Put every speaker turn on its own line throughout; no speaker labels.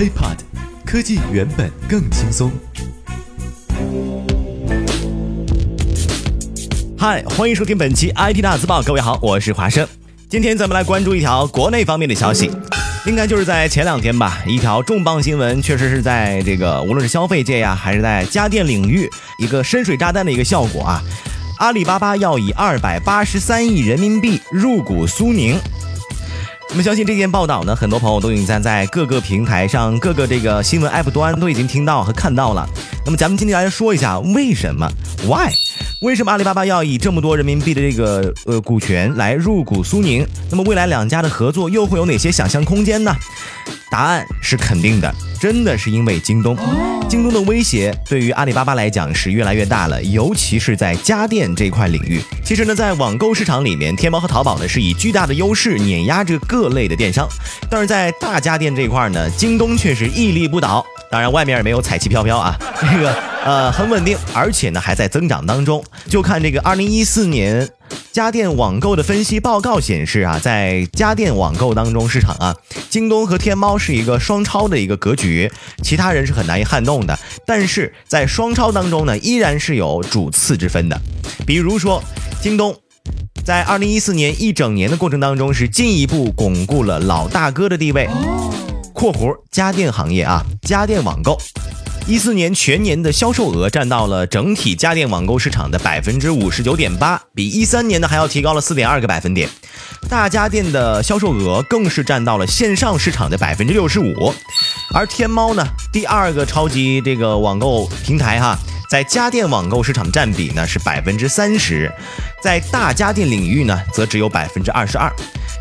HiPod，科技原本更轻松。嗨，欢迎收听本期 IT 大字报。各位好，我是华生。今天咱们来关注一条国内方面的消息，应该就是在前两天吧，一条重磅新闻，确实是在这个无论是消费界呀，还是在家电领域，一个深水炸弹的一个效果啊。阿里巴巴要以二百八十三亿人民币入股苏宁。那么相信这件报道呢，很多朋友都已经在在各个平台上、各个这个新闻 app 端都已经听到和看到了。那么咱们今天来说一下为什么？Why？为什么阿里巴巴要以这么多人民币的这个呃股权来入股苏宁？那么未来两家的合作又会有哪些想象空间呢？答案是肯定的，真的是因为京东。京东的威胁对于阿里巴巴来讲是越来越大了，尤其是在家电这块领域。其实呢，在网购市场里面，天猫和淘宝呢是以巨大的优势碾压着各类的电商，但是在大家电这一块呢，京东却是屹立不倒。当然，外面也没有彩旗飘飘啊，这个呃很稳定，而且呢还在增长当中。就看这个二零一四年。家电网购的分析报告显示啊，在家电网购当中，市场啊，京东和天猫是一个双超的一个格局，其他人是很难以撼动的。但是在双超当中呢，依然是有主次之分的。比如说，京东在二零一四年一整年的过程当中，是进一步巩固了老大哥的地位。（括弧家电行业啊，家电网购）。一四年全年的销售额占到了整体家电网购市场的百分之五十九点八，比一三年呢还要提高了四点二个百分点。大家电的销售额更是占到了线上市场的百分之六十五，而天猫呢，第二个超级这个网购平台哈，在家电网购市场占比呢是百分之三十，在大家电领域呢则只有百分之二十二。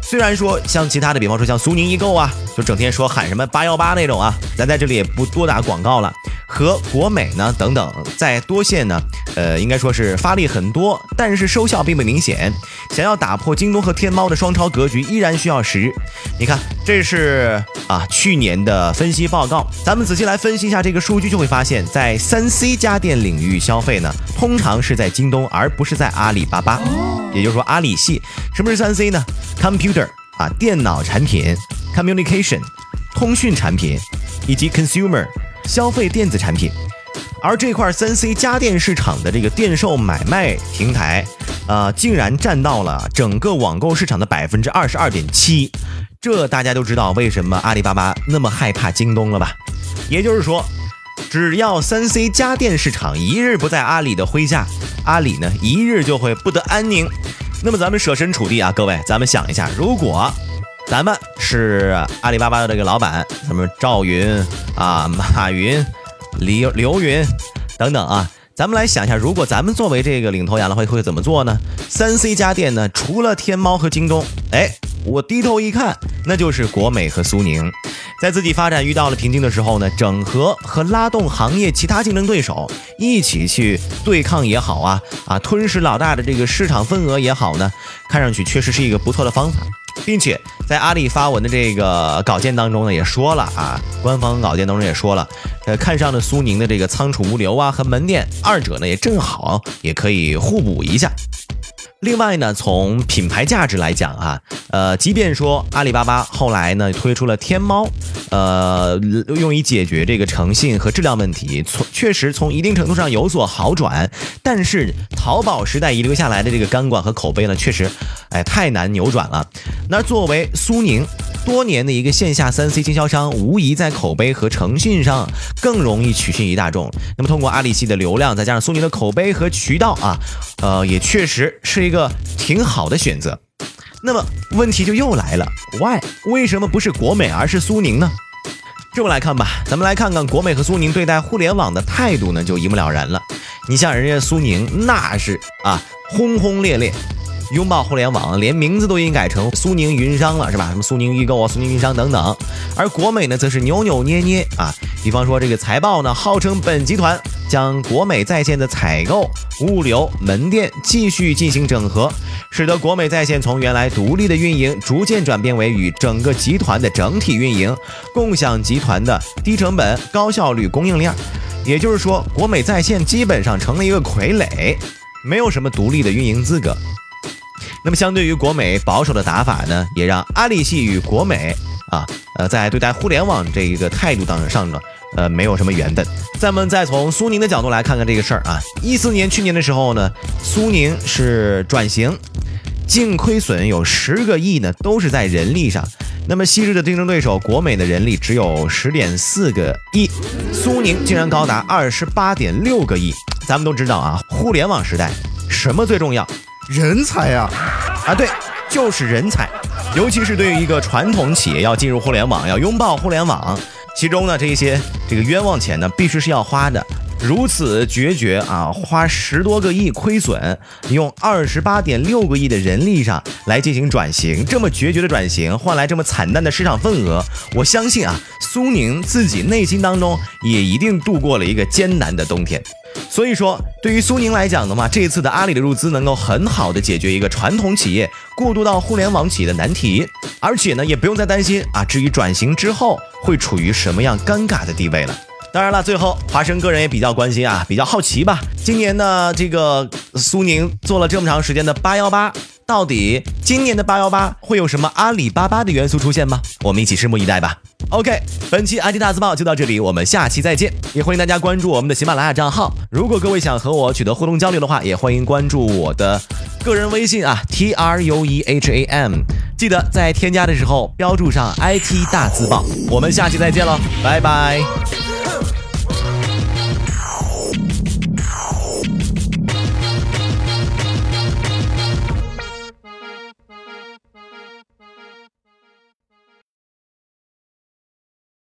虽然说像其他的，比方说像苏宁易购啊，就整天说喊什么八幺八那种啊，咱在这里也不多打广告了。和国美呢等等，在多线呢，呃，应该说是发力很多，但是收效并不明显。想要打破京东和天猫的双超格局，依然需要时。你看，这是啊去年的分析报告，咱们仔细来分析一下这个数据，就会发现，在三 C 家电领域消费呢，通常是在京东，而不是在阿里巴巴。也就是说，阿里系。什么是三 C 呢？Computer 啊，电脑产品；Communication，通讯产品；以及 Consumer。消费电子产品，而这块三 C 家电市场的这个电售买卖平台，呃，竟然占到了整个网购市场的百分之二十二点七，这大家都知道为什么阿里巴巴那么害怕京东了吧？也就是说，只要三 C 家电市场一日不在阿里的麾下，阿里呢一日就会不得安宁。那么咱们设身处地啊，各位，咱们想一下，如果。咱们是阿里巴巴的这个老板，什么赵云啊、马云、刘刘云等等啊，咱们来想一下，如果咱们作为这个领头羊的话，会怎么做呢？三 C 家电呢，除了天猫和京东，哎，我低头一看，那就是国美和苏宁，在自己发展遇到了瓶颈的时候呢，整合和拉动行业其他竞争对手，一起去对抗也好啊，啊，吞噬老大的这个市场份额也好呢，看上去确实是一个不错的方法。并且在阿里发文的这个稿件当中呢，也说了啊，官方稿件当中也说了，呃，看上了苏宁的这个仓储物流啊和门店，二者呢也正好也可以互补一下。另外呢，从品牌价值来讲啊，呃，即便说阿里巴巴后来呢推出了天猫，呃，用以解决这个诚信和质量问题，从确实从一定程度上有所好转，但是淘宝时代遗留下来的这个钢管和口碑呢，确实，哎，太难扭转了。那作为苏宁多年的一个线下三 C 经销商，无疑在口碑和诚信上更容易取信于大众。那么通过阿里系的流量，再加上苏宁的口碑和渠道啊，呃，也确实是一个挺好的选择。那么问题就又来了，Why？为什么不是国美而是苏宁呢？这么来看吧，咱们来看看国美和苏宁对待互联网的态度呢，就一目了然了。你像人家苏宁，那是啊，轰轰烈烈。拥抱互联网，连名字都已经改成苏宁云商了，是吧？什么苏宁易购啊、苏宁云商等等。而国美呢，则是扭扭捏捏啊。比方说这个财报呢，号称本集团将国美在线的采购、物流、门店继续进行整合，使得国美在线从原来独立的运营，逐渐转变为与整个集团的整体运营，共享集团的低成本、高效率供应链。也就是说，国美在线基本上成了一个傀儡，没有什么独立的运营资格。那么，相对于国美保守的打法呢，也让阿里系与国美啊，呃，在对待互联网这一个态度当上呢，呃，没有什么缘分。咱们再从苏宁的角度来看看这个事儿啊，一四年去年的时候呢，苏宁是转型，净亏损有十个亿呢，都是在人力上。那么昔日的竞争对手国美的人力只有十点四个亿，苏宁竟然高达二十八点六个亿。咱们都知道啊，互联网时代什么最重要？
人才呀！
啊，对，就是人才。尤其是对于一个传统企业要进入互联网，要拥抱互联网，其中呢这些这个冤枉钱呢，必须是要花的。如此决绝啊，花十多个亿亏损，用二十八点六个亿的人力上来进行转型，这么决绝的转型换来这么惨淡的市场份额，我相信啊，苏宁自己内心当中也一定度过了一个艰难的冬天。所以说，对于苏宁来讲的话，这一次的阿里的入资能够很好的解决一个传统企业过渡到互联网企业的难题，而且呢，也不用再担心啊，至于转型之后会处于什么样尴尬的地位了。当然了，最后华生个人也比较关心啊，比较好奇吧。今年呢，这个苏宁做了这么长时间的八幺八，到底今年的八幺八会有什么阿里巴巴的元素出现吗？我们一起拭目以待吧。OK，本期 IT 大字报就到这里，我们下期再见。也欢迎大家关注我们的喜马拉雅账号。如果各位想和我取得互动交流的话，也欢迎关注我的个人微信啊，T R U E H A M，记得在添加的时候标注上 IT 大字报。我们下期再见喽，拜拜。